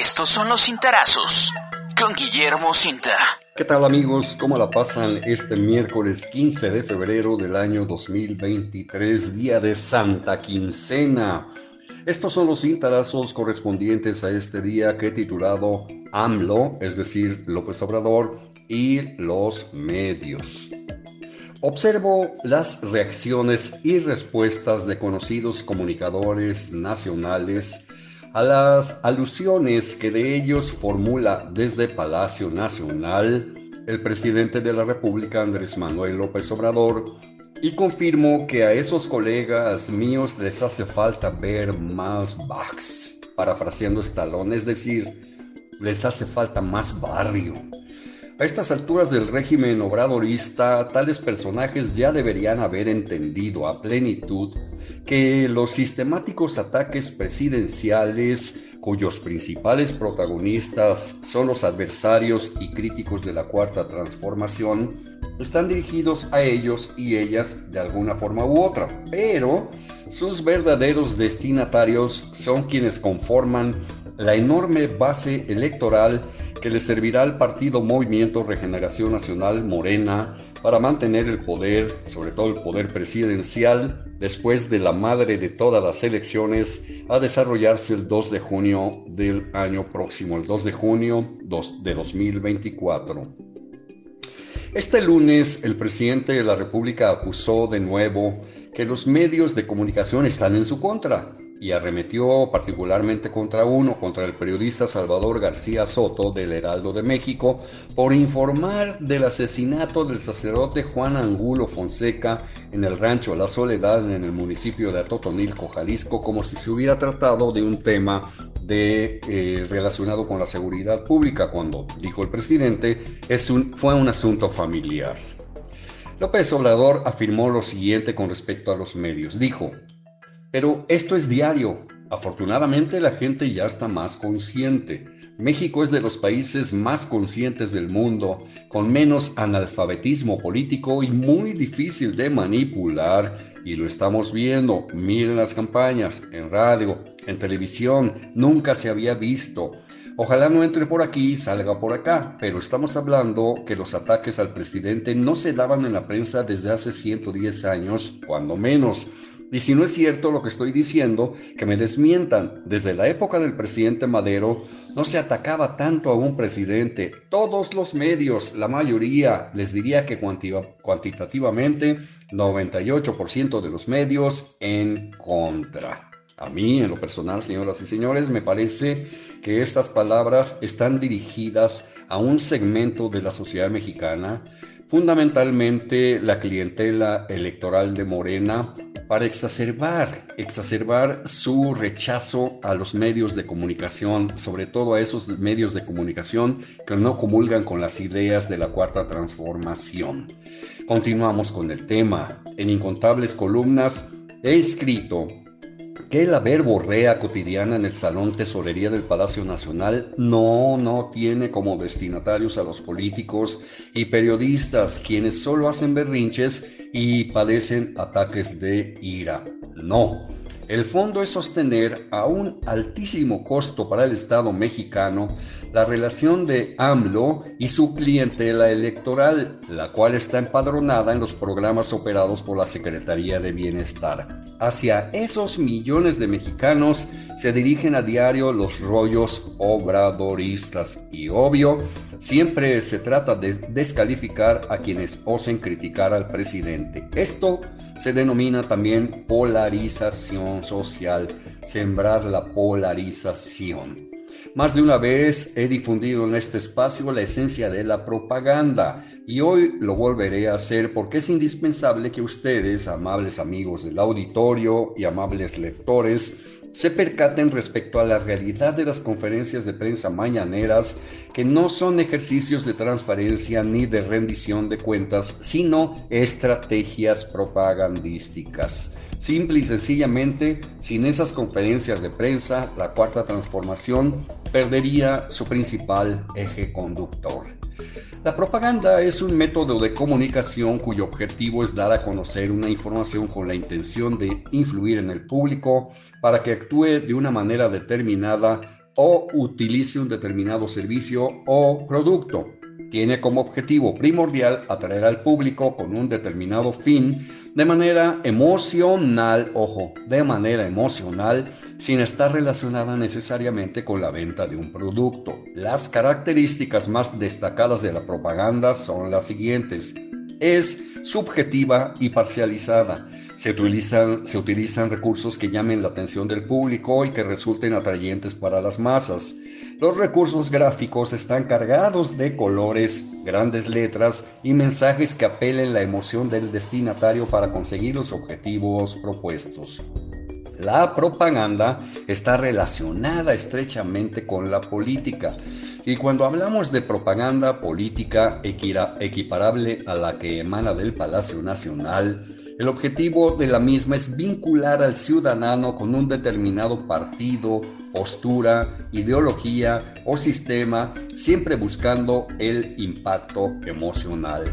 Estos son los cintarazos con Guillermo Cinta. ¿Qué tal amigos? ¿Cómo la pasan este miércoles 15 de febrero del año 2023, día de Santa Quincena? Estos son los cintarazos correspondientes a este día que he titulado AMLO, es decir, López Obrador, y los medios. Observo las reacciones y respuestas de conocidos comunicadores nacionales a las alusiones que de ellos formula desde Palacio Nacional el presidente de la República Andrés Manuel López Obrador y confirmo que a esos colegas míos les hace falta ver más bugs, parafraseando Stallone, es decir, les hace falta más barrio. A estas alturas del régimen obradorista, tales personajes ya deberían haber entendido a plenitud que los sistemáticos ataques presidenciales, cuyos principales protagonistas son los adversarios y críticos de la Cuarta Transformación, están dirigidos a ellos y ellas de alguna forma u otra, pero sus verdaderos destinatarios son quienes conforman la enorme base electoral que le servirá al partido Movimiento Regeneración Nacional Morena para mantener el poder, sobre todo el poder presidencial, después de la madre de todas las elecciones, a desarrollarse el 2 de junio del año próximo, el 2 de junio de 2024. Este lunes el presidente de la República acusó de nuevo que los medios de comunicación están en su contra y arremetió particularmente contra uno, contra el periodista Salvador García Soto del Heraldo de México, por informar del asesinato del sacerdote Juan Angulo Fonseca en el rancho La Soledad en el municipio de Atotonilco, Jalisco, como si se hubiera tratado de un tema de, eh, relacionado con la seguridad pública, cuando, dijo el presidente, fue un asunto familiar. López Obrador afirmó lo siguiente con respecto a los medios. Dijo, pero esto es diario. Afortunadamente la gente ya está más consciente. México es de los países más conscientes del mundo, con menos analfabetismo político y muy difícil de manipular. Y lo estamos viendo. Miren las campañas, en radio, en televisión, nunca se había visto. Ojalá no entre por aquí salga por acá, pero estamos hablando que los ataques al presidente no se daban en la prensa desde hace 110 años, cuando menos. Y si no es cierto lo que estoy diciendo, que me desmientan. Desde la época del presidente Madero no se atacaba tanto a un presidente. Todos los medios, la mayoría, les diría que cuantitativamente 98% de los medios en contra. A mí, en lo personal, señoras y señores, me parece que estas palabras están dirigidas a un segmento de la sociedad mexicana fundamentalmente la clientela electoral de Morena para exacerbar, exacerbar su rechazo a los medios de comunicación, sobre todo a esos medios de comunicación que no comulgan con las ideas de la cuarta transformación. Continuamos con el tema. En incontables columnas he escrito que la verborrea cotidiana en el Salón Tesorería del Palacio Nacional no, no tiene como destinatarios a los políticos y periodistas, quienes solo hacen berrinches y padecen ataques de ira. No. El fondo es sostener a un altísimo costo para el Estado mexicano la relación de AMLO y su clientela electoral, la cual está empadronada en los programas operados por la Secretaría de Bienestar. Hacia esos millones de mexicanos se dirigen a diario los rollos obradoristas y obvio, siempre se trata de descalificar a quienes osen criticar al presidente. Esto se denomina también polarización social, sembrar la polarización. Más de una vez he difundido en este espacio la esencia de la propaganda y hoy lo volveré a hacer porque es indispensable que ustedes, amables amigos del auditorio y amables lectores, se percaten respecto a la realidad de las conferencias de prensa mañaneras, que no son ejercicios de transparencia ni de rendición de cuentas, sino estrategias propagandísticas. Simple y sencillamente, sin esas conferencias de prensa, la cuarta transformación perdería su principal eje conductor. La propaganda es un método de comunicación cuyo objetivo es dar a conocer una información con la intención de influir en el público para que actúe de una manera determinada o utilice un determinado servicio o producto. Tiene como objetivo primordial atraer al público con un determinado fin de manera emocional, ojo, de manera emocional, sin estar relacionada necesariamente con la venta de un producto. Las características más destacadas de la propaganda son las siguientes. Es subjetiva y parcializada. Se utilizan, se utilizan recursos que llamen la atención del público y que resulten atrayentes para las masas. Los recursos gráficos están cargados de colores, grandes letras y mensajes que apelen la emoción del destinatario para conseguir los objetivos propuestos. La propaganda está relacionada estrechamente con la política. Y cuando hablamos de propaganda política equiparable a la que emana del Palacio Nacional, el objetivo de la misma es vincular al ciudadano con un determinado partido, postura, ideología o sistema, siempre buscando el impacto emocional.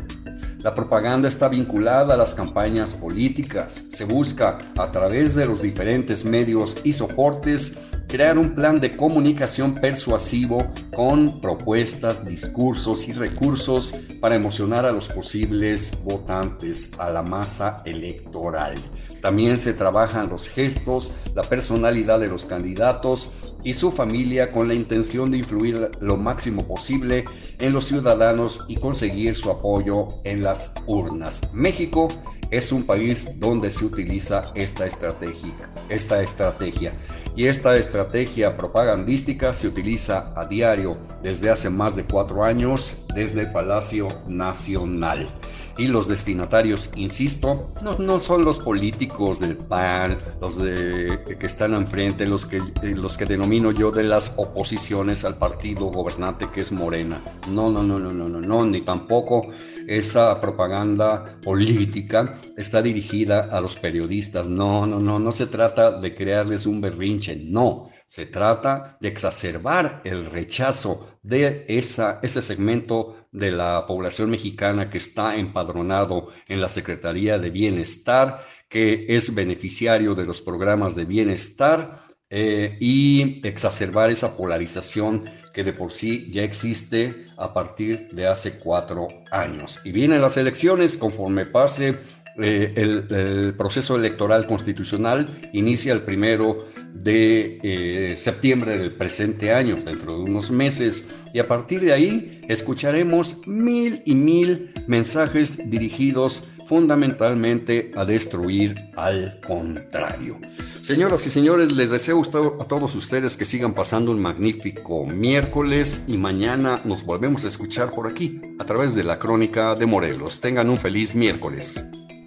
La propaganda está vinculada a las campañas políticas. Se busca, a través de los diferentes medios y soportes, crear un plan de comunicación persuasivo con propuestas, discursos y recursos para emocionar a los posibles votantes, a la masa electoral. También se trabajan los gestos, la personalidad de los candidatos y su familia con la intención de influir lo máximo posible en los ciudadanos y conseguir su apoyo en las urnas. México es un país donde se utiliza esta estrategia, esta estrategia. Y esta estrategia propagandística se utiliza a diario desde hace más de cuatro años desde el Palacio Nacional. Y los destinatarios, insisto, no, no son los políticos del PAN, los de, que están enfrente, los que, los que denomino yo de las oposiciones al partido gobernante que es Morena. No, no, no, no, no, no, no, ni tampoco esa propaganda política está dirigida a los periodistas. No, no, no, no se trata de crearles un berrinche, no. Se trata de exacerbar el rechazo de ese segmento de la población mexicana que está empadronado en la Secretaría de Bienestar, que es beneficiario de los programas de bienestar eh, y exacerbar esa polarización que de por sí ya existe a partir de hace cuatro años. Y vienen las elecciones conforme pase eh, el, proceso electoral constitucional inicia el primero de eh, septiembre del presente año, dentro de unos meses, y a partir de ahí escucharemos mil y mil mensajes dirigidos fundamentalmente a destruir al contrario. Señoras y señores, les deseo a todos ustedes que sigan pasando un magnífico miércoles y mañana nos volvemos a escuchar por aquí a través de la crónica de Morelos. Tengan un feliz miércoles.